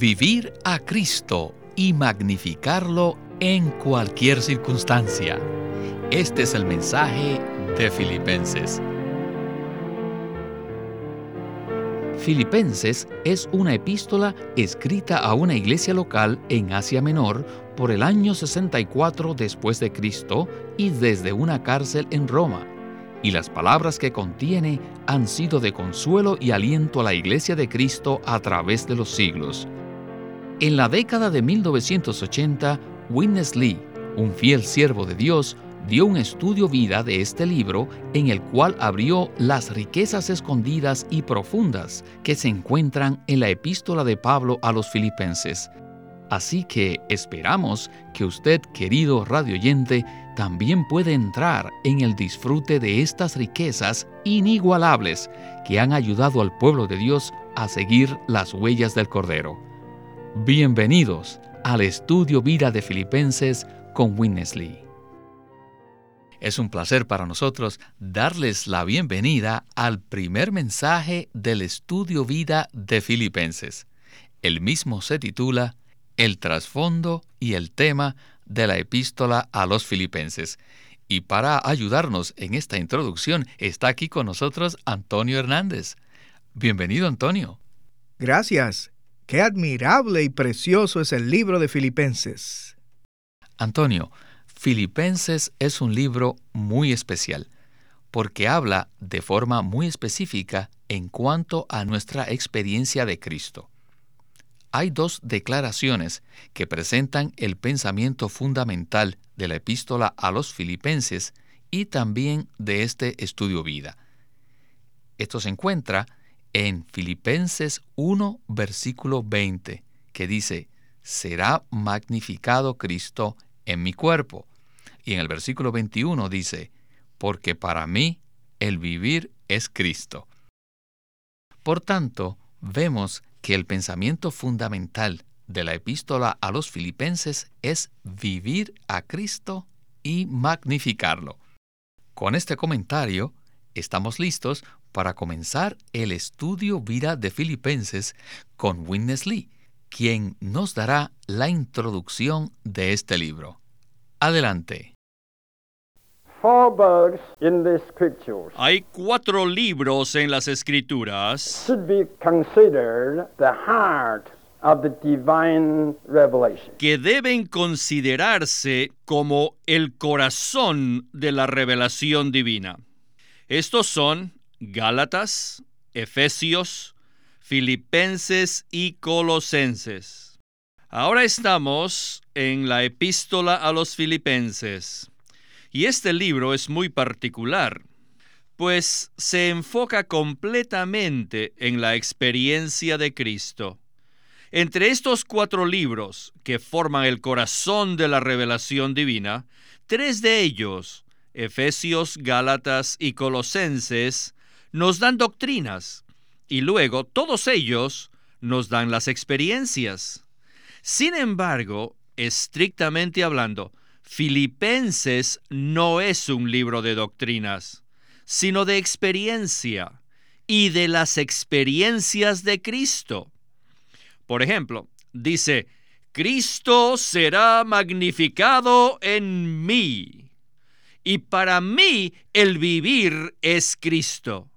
Vivir a Cristo y magnificarlo en cualquier circunstancia. Este es el mensaje de Filipenses. Filipenses es una epístola escrita a una iglesia local en Asia Menor por el año 64 después de Cristo y desde una cárcel en Roma. Y las palabras que contiene han sido de consuelo y aliento a la iglesia de Cristo a través de los siglos. En la década de 1980, Witness Lee, un fiel siervo de Dios, dio un estudio vida de este libro en el cual abrió las riquezas escondidas y profundas que se encuentran en la epístola de Pablo a los filipenses. Así que esperamos que usted, querido radioyente, también puede entrar en el disfrute de estas riquezas inigualables que han ayudado al pueblo de Dios a seguir las huellas del Cordero. Bienvenidos al estudio vida de Filipenses con Winnesley. Es un placer para nosotros darles la bienvenida al primer mensaje del estudio vida de Filipenses. El mismo se titula El trasfondo y el tema de la epístola a los Filipenses. Y para ayudarnos en esta introducción está aquí con nosotros Antonio Hernández. Bienvenido, Antonio. Gracias. Qué admirable y precioso es el libro de Filipenses. Antonio, Filipenses es un libro muy especial porque habla de forma muy específica en cuanto a nuestra experiencia de Cristo. Hay dos declaraciones que presentan el pensamiento fundamental de la epístola a los filipenses y también de este estudio vida. Esto se encuentra en Filipenses 1, versículo 20, que dice, será magnificado Cristo en mi cuerpo. Y en el versículo 21 dice, porque para mí el vivir es Cristo. Por tanto, vemos que el pensamiento fundamental de la epístola a los filipenses es vivir a Cristo y magnificarlo. Con este comentario, estamos listos para comenzar el estudio vida de Filipenses con Witness Lee, quien nos dará la introducción de este libro. Adelante. Hay cuatro libros en las escrituras que deben considerarse como el corazón de la revelación divina. Estos son Gálatas, Efesios, Filipenses y Colosenses. Ahora estamos en la epístola a los filipenses. Y este libro es muy particular, pues se enfoca completamente en la experiencia de Cristo. Entre estos cuatro libros que forman el corazón de la revelación divina, tres de ellos, Efesios, Gálatas y Colosenses, nos dan doctrinas, y luego todos ellos nos dan las experiencias. Sin embargo, estrictamente hablando, Filipenses no es un libro de doctrinas, sino de experiencia y de las experiencias de Cristo. Por ejemplo, dice, Cristo será magnificado en mí. Y para mí el vivir es Cristo.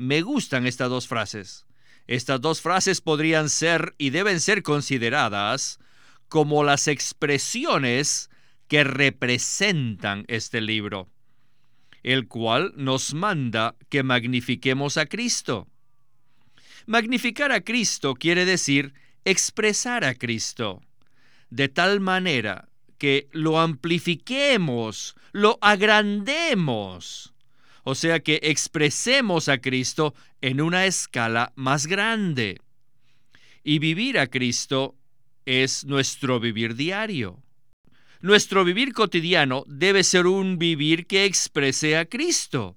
Me gustan estas dos frases. Estas dos frases podrían ser y deben ser consideradas como las expresiones que representan este libro, el cual nos manda que magnifiquemos a Cristo. Magnificar a Cristo quiere decir expresar a Cristo, de tal manera que lo amplifiquemos, lo agrandemos o sea que expresemos a Cristo en una escala más grande. Y vivir a Cristo es nuestro vivir diario. Nuestro vivir cotidiano debe ser un vivir que exprese a Cristo.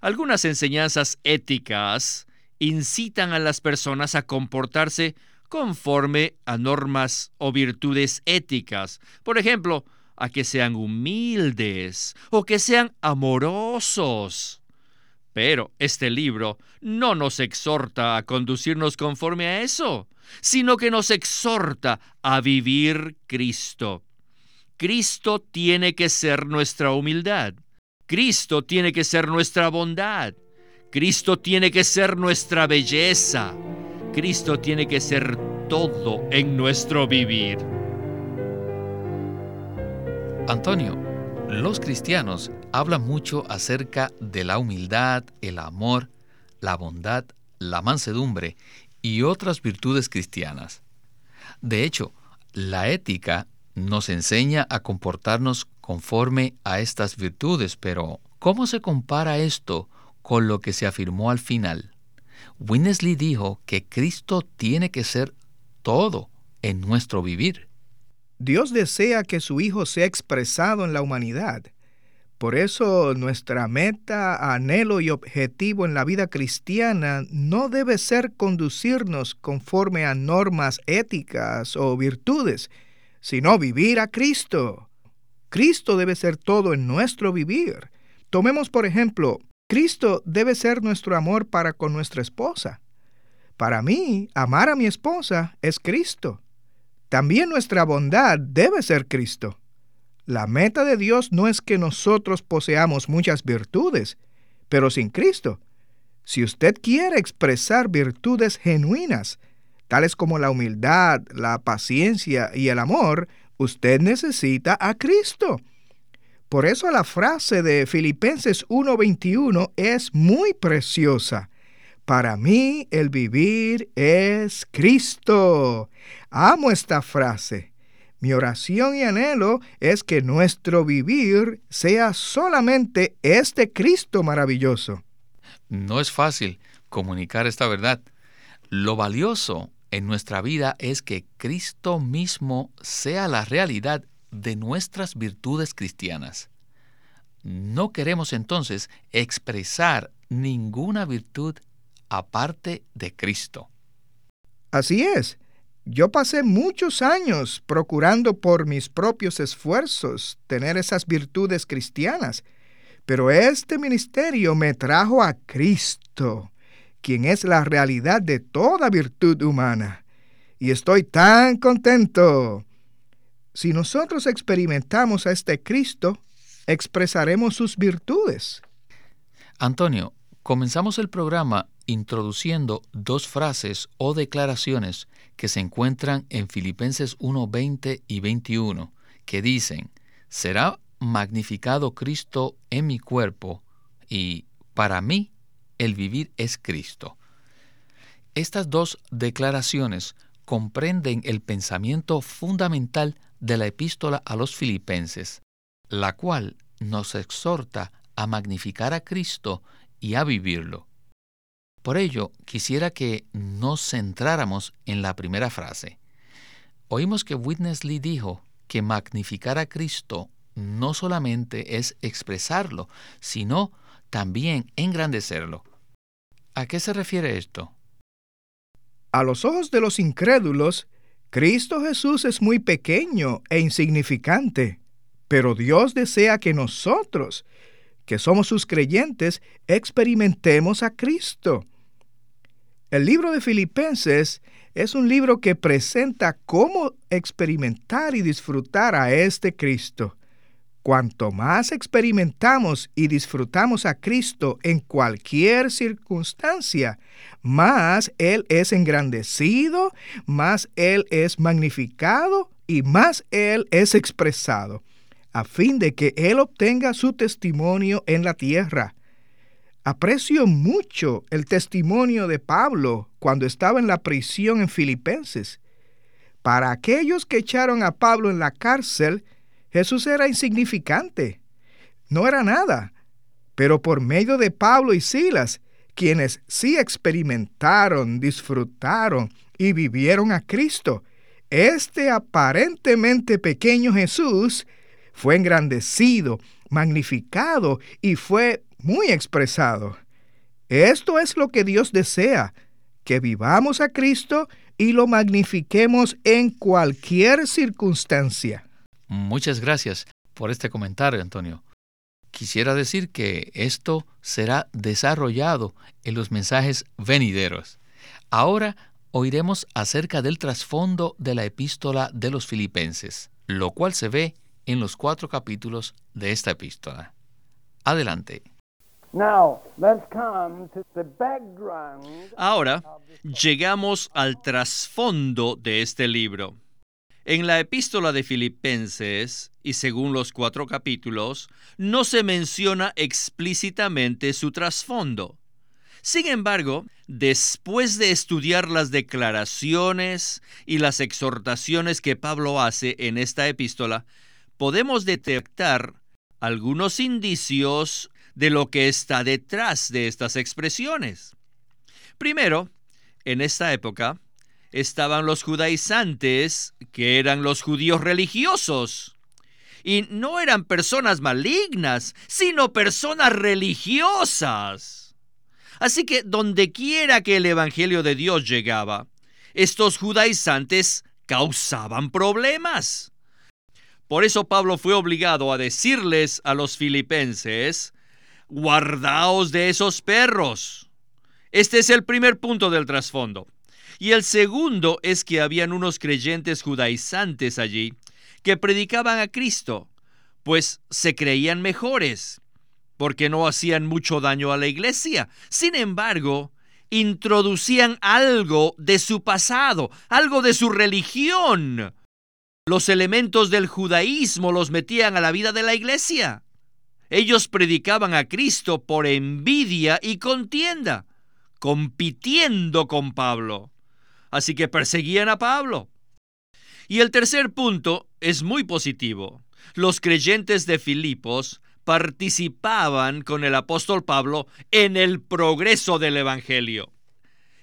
Algunas enseñanzas éticas incitan a las personas a comportarse conforme a normas o virtudes éticas. Por ejemplo, a que sean humildes o que sean amorosos. Pero este libro no nos exhorta a conducirnos conforme a eso, sino que nos exhorta a vivir Cristo. Cristo tiene que ser nuestra humildad. Cristo tiene que ser nuestra bondad. Cristo tiene que ser nuestra belleza. Cristo tiene que ser todo en nuestro vivir. Antonio, los cristianos hablan mucho acerca de la humildad, el amor, la bondad, la mansedumbre y otras virtudes cristianas. De hecho, la ética nos enseña a comportarnos conforme a estas virtudes, pero ¿cómo se compara esto con lo que se afirmó al final? Winnesley dijo que Cristo tiene que ser todo en nuestro vivir. Dios desea que su Hijo sea expresado en la humanidad. Por eso nuestra meta, anhelo y objetivo en la vida cristiana no debe ser conducirnos conforme a normas éticas o virtudes, sino vivir a Cristo. Cristo debe ser todo en nuestro vivir. Tomemos por ejemplo, Cristo debe ser nuestro amor para con nuestra esposa. Para mí, amar a mi esposa es Cristo. También nuestra bondad debe ser Cristo. La meta de Dios no es que nosotros poseamos muchas virtudes, pero sin Cristo. Si usted quiere expresar virtudes genuinas, tales como la humildad, la paciencia y el amor, usted necesita a Cristo. Por eso la frase de Filipenses 1:21 es muy preciosa. Para mí el vivir es Cristo. Amo esta frase. Mi oración y anhelo es que nuestro vivir sea solamente este Cristo maravilloso. No es fácil comunicar esta verdad. Lo valioso en nuestra vida es que Cristo mismo sea la realidad de nuestras virtudes cristianas. No queremos entonces expresar ninguna virtud aparte de Cristo. Así es. Yo pasé muchos años procurando por mis propios esfuerzos tener esas virtudes cristianas, pero este ministerio me trajo a Cristo quien es la realidad de toda virtud humana. Y estoy tan contento. Si nosotros experimentamos a este Cristo, expresaremos sus virtudes. Antonio, comenzamos el programa introduciendo dos frases o declaraciones que se encuentran en Filipenses 1, 20 y 21, que dicen, será magnificado Cristo en mi cuerpo y para mí el vivir es Cristo. Estas dos declaraciones comprenden el pensamiento fundamental de la epístola a los filipenses, la cual nos exhorta a magnificar a Cristo y a vivirlo. Por ello, quisiera que nos centráramos en la primera frase. Oímos que Witness Lee dijo que magnificar a Cristo no solamente es expresarlo, sino también engrandecerlo. ¿A qué se refiere esto? A los ojos de los incrédulos, Cristo Jesús es muy pequeño e insignificante, pero Dios desea que nosotros, que somos sus creyentes, experimentemos a Cristo. El libro de Filipenses es un libro que presenta cómo experimentar y disfrutar a este Cristo. Cuanto más experimentamos y disfrutamos a Cristo en cualquier circunstancia, más Él es engrandecido, más Él es magnificado y más Él es expresado, a fin de que Él obtenga su testimonio en la tierra. Aprecio mucho el testimonio de Pablo cuando estaba en la prisión en Filipenses. Para aquellos que echaron a Pablo en la cárcel, Jesús era insignificante, no era nada, pero por medio de Pablo y Silas, quienes sí experimentaron, disfrutaron y vivieron a Cristo, este aparentemente pequeño Jesús fue engrandecido, magnificado y fue muy expresado. Esto es lo que Dios desea, que vivamos a Cristo y lo magnifiquemos en cualquier circunstancia. Muchas gracias por este comentario, Antonio. Quisiera decir que esto será desarrollado en los mensajes venideros. Ahora oiremos acerca del trasfondo de la epístola de los filipenses, lo cual se ve en los cuatro capítulos de esta epístola. Adelante. Ahora llegamos al trasfondo de este libro. En la epístola de Filipenses, y según los cuatro capítulos, no se menciona explícitamente su trasfondo. Sin embargo, después de estudiar las declaraciones y las exhortaciones que Pablo hace en esta epístola, podemos detectar algunos indicios de lo que está detrás de estas expresiones. Primero, en esta época estaban los judaizantes, que eran los judíos religiosos. Y no eran personas malignas, sino personas religiosas. Así que donde quiera que el Evangelio de Dios llegaba, estos judaizantes causaban problemas. Por eso Pablo fue obligado a decirles a los filipenses, guardaos de esos perros. Este es el primer punto del trasfondo. Y el segundo es que habían unos creyentes judaizantes allí que predicaban a Cristo, pues se creían mejores, porque no hacían mucho daño a la iglesia. Sin embargo, introducían algo de su pasado, algo de su religión. Los elementos del judaísmo los metían a la vida de la iglesia. Ellos predicaban a Cristo por envidia y contienda, compitiendo con Pablo. Así que perseguían a Pablo. Y el tercer punto es muy positivo. Los creyentes de Filipos participaban con el apóstol Pablo en el progreso del Evangelio.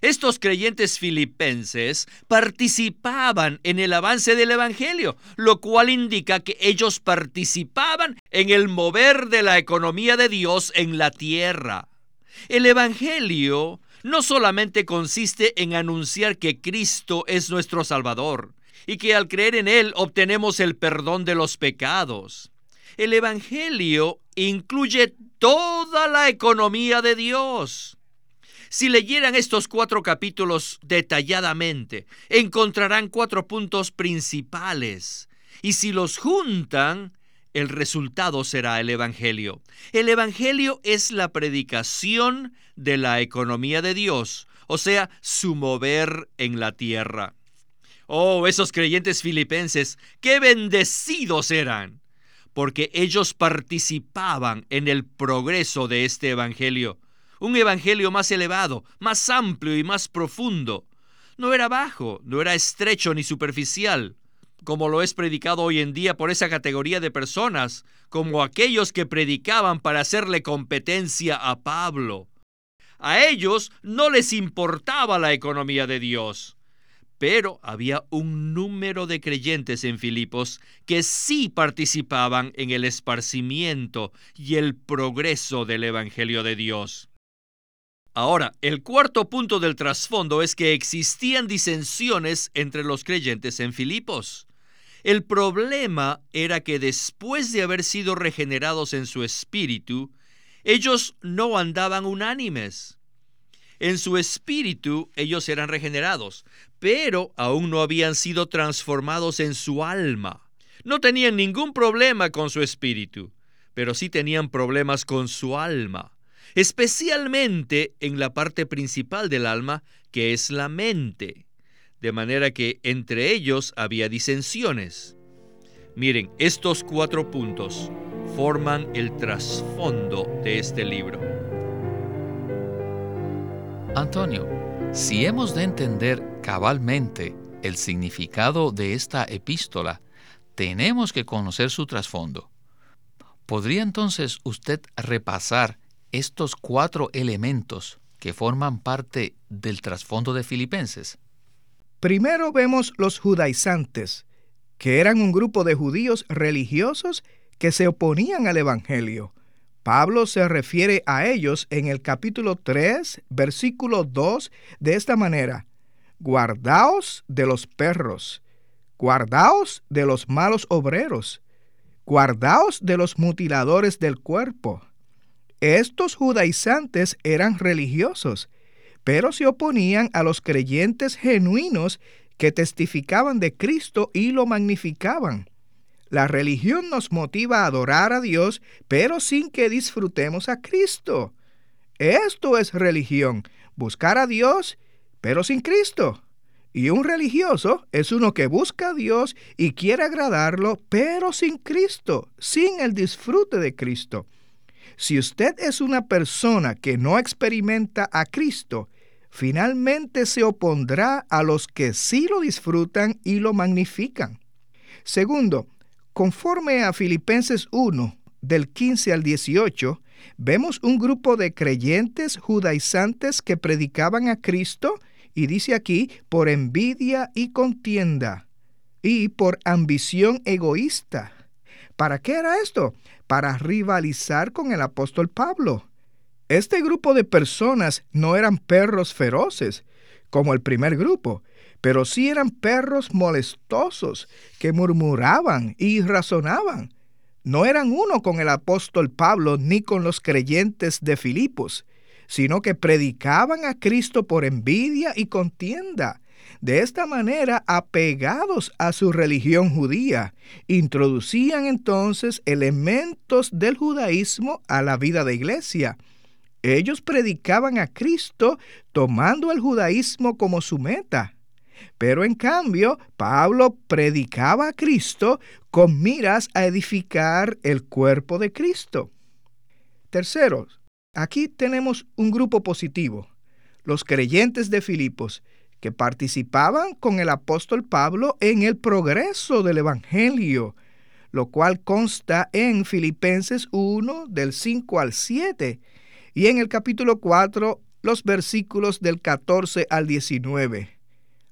Estos creyentes filipenses participaban en el avance del Evangelio, lo cual indica que ellos participaban en el mover de la economía de Dios en la tierra. El Evangelio no solamente consiste en anunciar que Cristo es nuestro Salvador y que al creer en Él obtenemos el perdón de los pecados. El Evangelio incluye toda la economía de Dios. Si leyeran estos cuatro capítulos detalladamente, encontrarán cuatro puntos principales. Y si los juntan, el resultado será el Evangelio. El Evangelio es la predicación de la economía de Dios, o sea, su mover en la tierra. Oh, esos creyentes filipenses, qué bendecidos eran, porque ellos participaban en el progreso de este Evangelio un evangelio más elevado, más amplio y más profundo. No era bajo, no era estrecho ni superficial, como lo es predicado hoy en día por esa categoría de personas, como aquellos que predicaban para hacerle competencia a Pablo. A ellos no les importaba la economía de Dios. Pero había un número de creyentes en Filipos que sí participaban en el esparcimiento y el progreso del Evangelio de Dios. Ahora, el cuarto punto del trasfondo es que existían disensiones entre los creyentes en Filipos. El problema era que después de haber sido regenerados en su espíritu, ellos no andaban unánimes. En su espíritu ellos eran regenerados, pero aún no habían sido transformados en su alma. No tenían ningún problema con su espíritu, pero sí tenían problemas con su alma especialmente en la parte principal del alma, que es la mente, de manera que entre ellos había disensiones. Miren, estos cuatro puntos forman el trasfondo de este libro. Antonio, si hemos de entender cabalmente el significado de esta epístola, tenemos que conocer su trasfondo. ¿Podría entonces usted repasar estos cuatro elementos que forman parte del trasfondo de Filipenses? Primero vemos los judaizantes, que eran un grupo de judíos religiosos que se oponían al Evangelio. Pablo se refiere a ellos en el capítulo 3, versículo 2, de esta manera, Guardaos de los perros, guardaos de los malos obreros, guardaos de los mutiladores del cuerpo. Estos judaizantes eran religiosos, pero se oponían a los creyentes genuinos que testificaban de Cristo y lo magnificaban. La religión nos motiva a adorar a Dios, pero sin que disfrutemos a Cristo. Esto es religión, buscar a Dios, pero sin Cristo. Y un religioso es uno que busca a Dios y quiere agradarlo, pero sin Cristo, sin el disfrute de Cristo. Si usted es una persona que no experimenta a Cristo, finalmente se opondrá a los que sí lo disfrutan y lo magnifican. Segundo, conforme a Filipenses 1, del 15 al 18, vemos un grupo de creyentes judaizantes que predicaban a Cristo y dice aquí, por envidia y contienda, y por ambición egoísta. ¿Para qué era esto? Para rivalizar con el apóstol Pablo. Este grupo de personas no eran perros feroces, como el primer grupo, pero sí eran perros molestosos que murmuraban y razonaban. No eran uno con el apóstol Pablo ni con los creyentes de Filipos, sino que predicaban a Cristo por envidia y contienda. De esta manera, apegados a su religión judía, introducían entonces elementos del judaísmo a la vida de iglesia. Ellos predicaban a Cristo tomando el judaísmo como su meta. Pero en cambio, Pablo predicaba a Cristo con miras a edificar el cuerpo de Cristo. Tercero, Aquí tenemos un grupo positivo, los creyentes de Filipos, que participaban con el apóstol Pablo en el progreso del Evangelio, lo cual consta en Filipenses 1 del 5 al 7 y en el capítulo 4 los versículos del 14 al 19.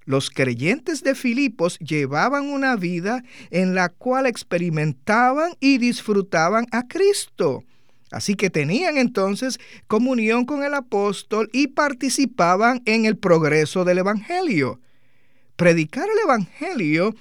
Los creyentes de Filipos llevaban una vida en la cual experimentaban y disfrutaban a Cristo Así que tenían entonces comunión con el apóstol y participaban en el progreso del Evangelio. Predicar el Evangelio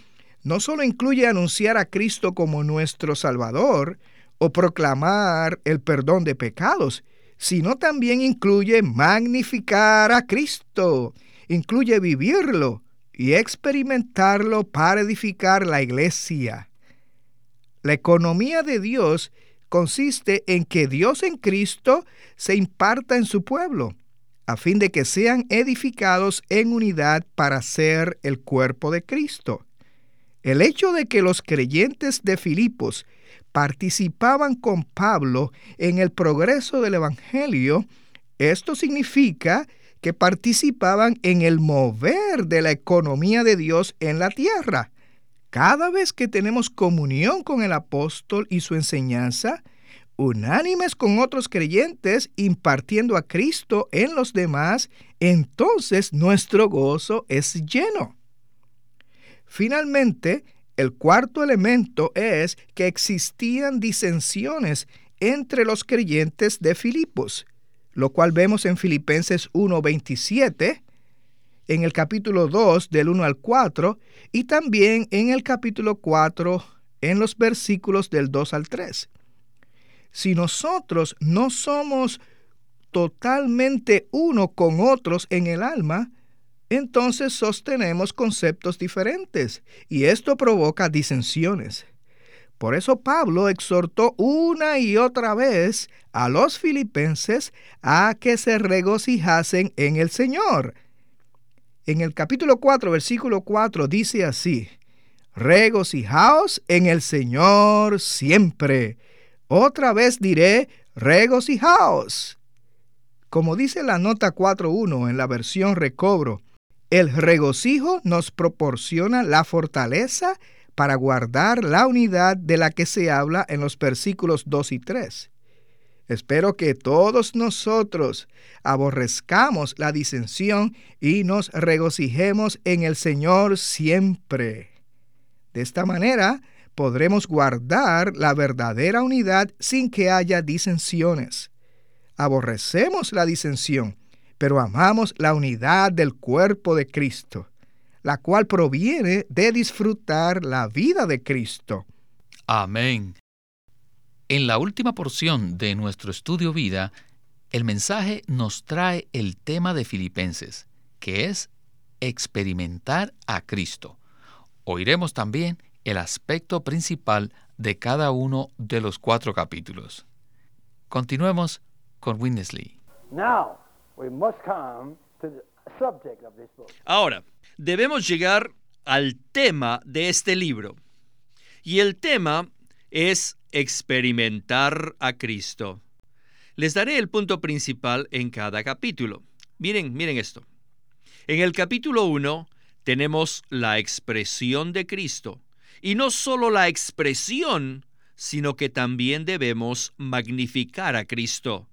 no solo incluye anunciar a Cristo como nuestro Salvador o proclamar el perdón de pecados, sino también incluye magnificar a Cristo, incluye vivirlo y experimentarlo para edificar la iglesia. La economía de Dios consiste en que Dios en Cristo se imparta en su pueblo, a fin de que sean edificados en unidad para ser el cuerpo de Cristo. El hecho de que los creyentes de Filipos participaban con Pablo en el progreso del Evangelio, esto significa que participaban en el mover de la economía de Dios en la tierra. Cada vez que tenemos comunión con el apóstol y su enseñanza, unánimes con otros creyentes, impartiendo a Cristo en los demás, entonces nuestro gozo es lleno. Finalmente, el cuarto elemento es que existían disensiones entre los creyentes de Filipos, lo cual vemos en Filipenses 1:27 en el capítulo 2 del 1 al 4 y también en el capítulo 4 en los versículos del 2 al 3. Si nosotros no somos totalmente uno con otros en el alma, entonces sostenemos conceptos diferentes y esto provoca disensiones. Por eso Pablo exhortó una y otra vez a los filipenses a que se regocijasen en el Señor en el capítulo 4, versículo 4 dice así, regocijaos en el Señor siempre. Otra vez diré, regocijaos. Como dice la nota 4.1 en la versión recobro, el regocijo nos proporciona la fortaleza para guardar la unidad de la que se habla en los versículos 2 y 3. Espero que todos nosotros aborrezcamos la disensión y nos regocijemos en el Señor siempre. De esta manera podremos guardar la verdadera unidad sin que haya disensiones. Aborrecemos la disensión, pero amamos la unidad del cuerpo de Cristo, la cual proviene de disfrutar la vida de Cristo. Amén. En la última porción de nuestro estudio vida, el mensaje nos trae el tema de Filipenses, que es experimentar a Cristo. Oiremos también el aspecto principal de cada uno de los cuatro capítulos. Continuemos con Winnesley. Ahora, debemos llegar al tema de este libro. Y el tema es experimentar a Cristo. Les daré el punto principal en cada capítulo. Miren, miren esto. En el capítulo 1 tenemos la expresión de Cristo. Y no solo la expresión, sino que también debemos magnificar a Cristo.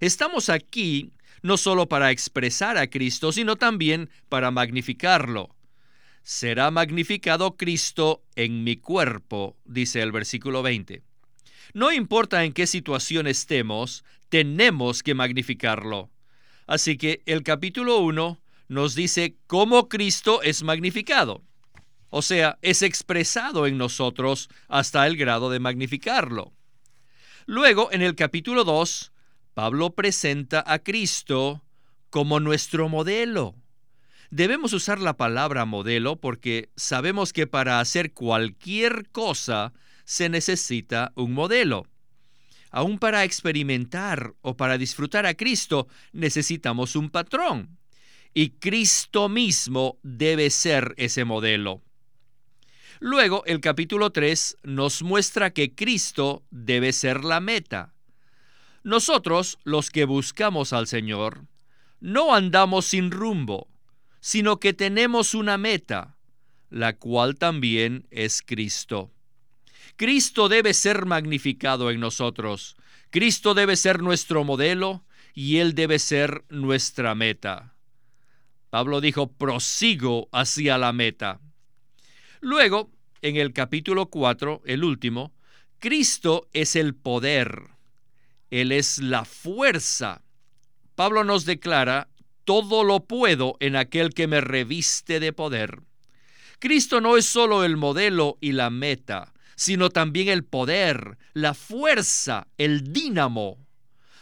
Estamos aquí no solo para expresar a Cristo, sino también para magnificarlo. Será magnificado Cristo en mi cuerpo, dice el versículo 20. No importa en qué situación estemos, tenemos que magnificarlo. Así que el capítulo 1 nos dice cómo Cristo es magnificado. O sea, es expresado en nosotros hasta el grado de magnificarlo. Luego, en el capítulo 2, Pablo presenta a Cristo como nuestro modelo. Debemos usar la palabra modelo porque sabemos que para hacer cualquier cosa se necesita un modelo. Aún para experimentar o para disfrutar a Cristo necesitamos un patrón y Cristo mismo debe ser ese modelo. Luego, el capítulo 3 nos muestra que Cristo debe ser la meta. Nosotros, los que buscamos al Señor, no andamos sin rumbo, sino que tenemos una meta, la cual también es Cristo. Cristo debe ser magnificado en nosotros, Cristo debe ser nuestro modelo y Él debe ser nuestra meta. Pablo dijo, prosigo hacia la meta. Luego, en el capítulo 4, el último, Cristo es el poder. Él es la fuerza. Pablo nos declara, todo lo puedo en aquel que me reviste de poder. Cristo no es solo el modelo y la meta, sino también el poder, la fuerza, el dínamo.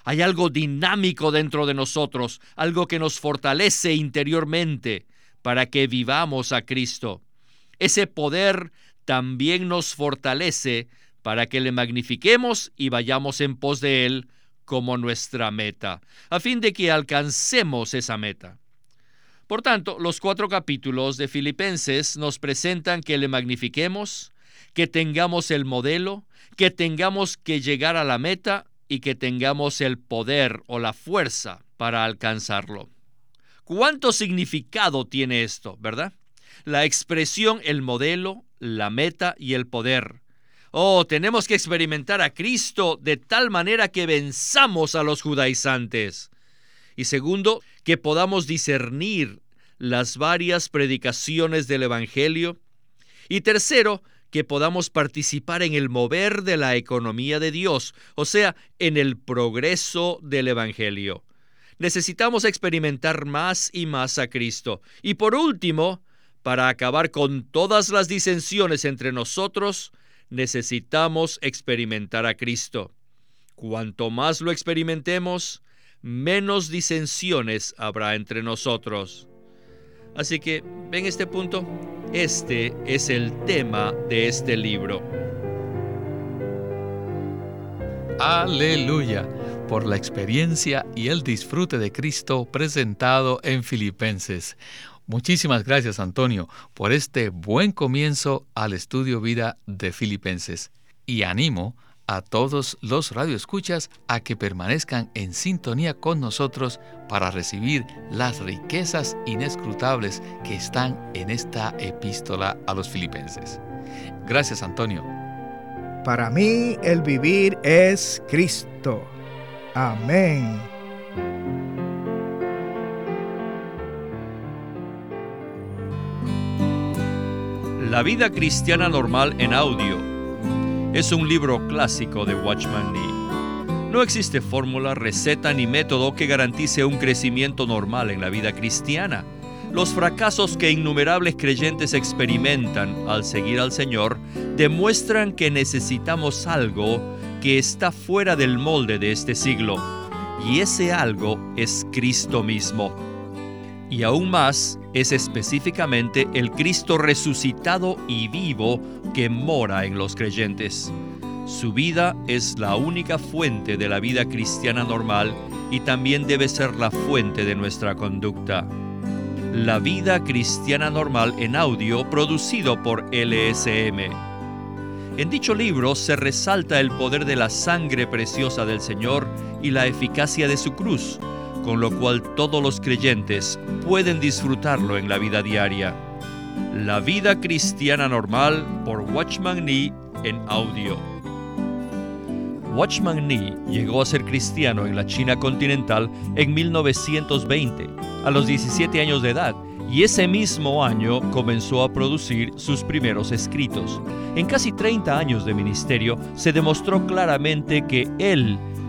Hay algo dinámico dentro de nosotros, algo que nos fortalece interiormente para que vivamos a Cristo. Ese poder también nos fortalece para que le magnifiquemos y vayamos en pos de Él como nuestra meta, a fin de que alcancemos esa meta. Por tanto, los cuatro capítulos de Filipenses nos presentan que le magnifiquemos, que tengamos el modelo, que tengamos que llegar a la meta y que tengamos el poder o la fuerza para alcanzarlo. ¿Cuánto significado tiene esto, verdad? La expresión, el modelo, la meta y el poder. Oh, tenemos que experimentar a Cristo de tal manera que venzamos a los judaizantes. Y segundo, que podamos discernir las varias predicaciones del Evangelio. Y tercero, que podamos participar en el mover de la economía de Dios, o sea, en el progreso del Evangelio. Necesitamos experimentar más y más a Cristo. Y por último, para acabar con todas las disensiones entre nosotros, necesitamos experimentar a Cristo. Cuanto más lo experimentemos, menos disensiones habrá entre nosotros. Así que, ven este punto, este es el tema de este libro. Aleluya por la experiencia y el disfrute de Cristo presentado en Filipenses. Muchísimas gracias Antonio por este buen comienzo al estudio vida de Filipenses y animo a todos los radioescuchas a que permanezcan en sintonía con nosotros para recibir las riquezas inescrutables que están en esta epístola a los filipenses. Gracias, Antonio. Para mí el vivir es Cristo. Amén. La vida cristiana normal en audio es un libro clásico de Watchman Nee. No existe fórmula, receta ni método que garantice un crecimiento normal en la vida cristiana. Los fracasos que innumerables creyentes experimentan al seguir al Señor demuestran que necesitamos algo que está fuera del molde de este siglo, y ese algo es Cristo mismo. Y aún más es específicamente el Cristo resucitado y vivo que mora en los creyentes. Su vida es la única fuente de la vida cristiana normal y también debe ser la fuente de nuestra conducta. La vida cristiana normal en audio producido por LSM. En dicho libro se resalta el poder de la sangre preciosa del Señor y la eficacia de su cruz, con lo cual todos los creyentes pueden disfrutarlo en la vida diaria. La vida cristiana normal por Watchman Nee en audio. Watchman Nee llegó a ser cristiano en la China continental en 1920, a los 17 años de edad, y ese mismo año comenzó a producir sus primeros escritos. En casi 30 años de ministerio se demostró claramente que él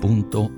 punto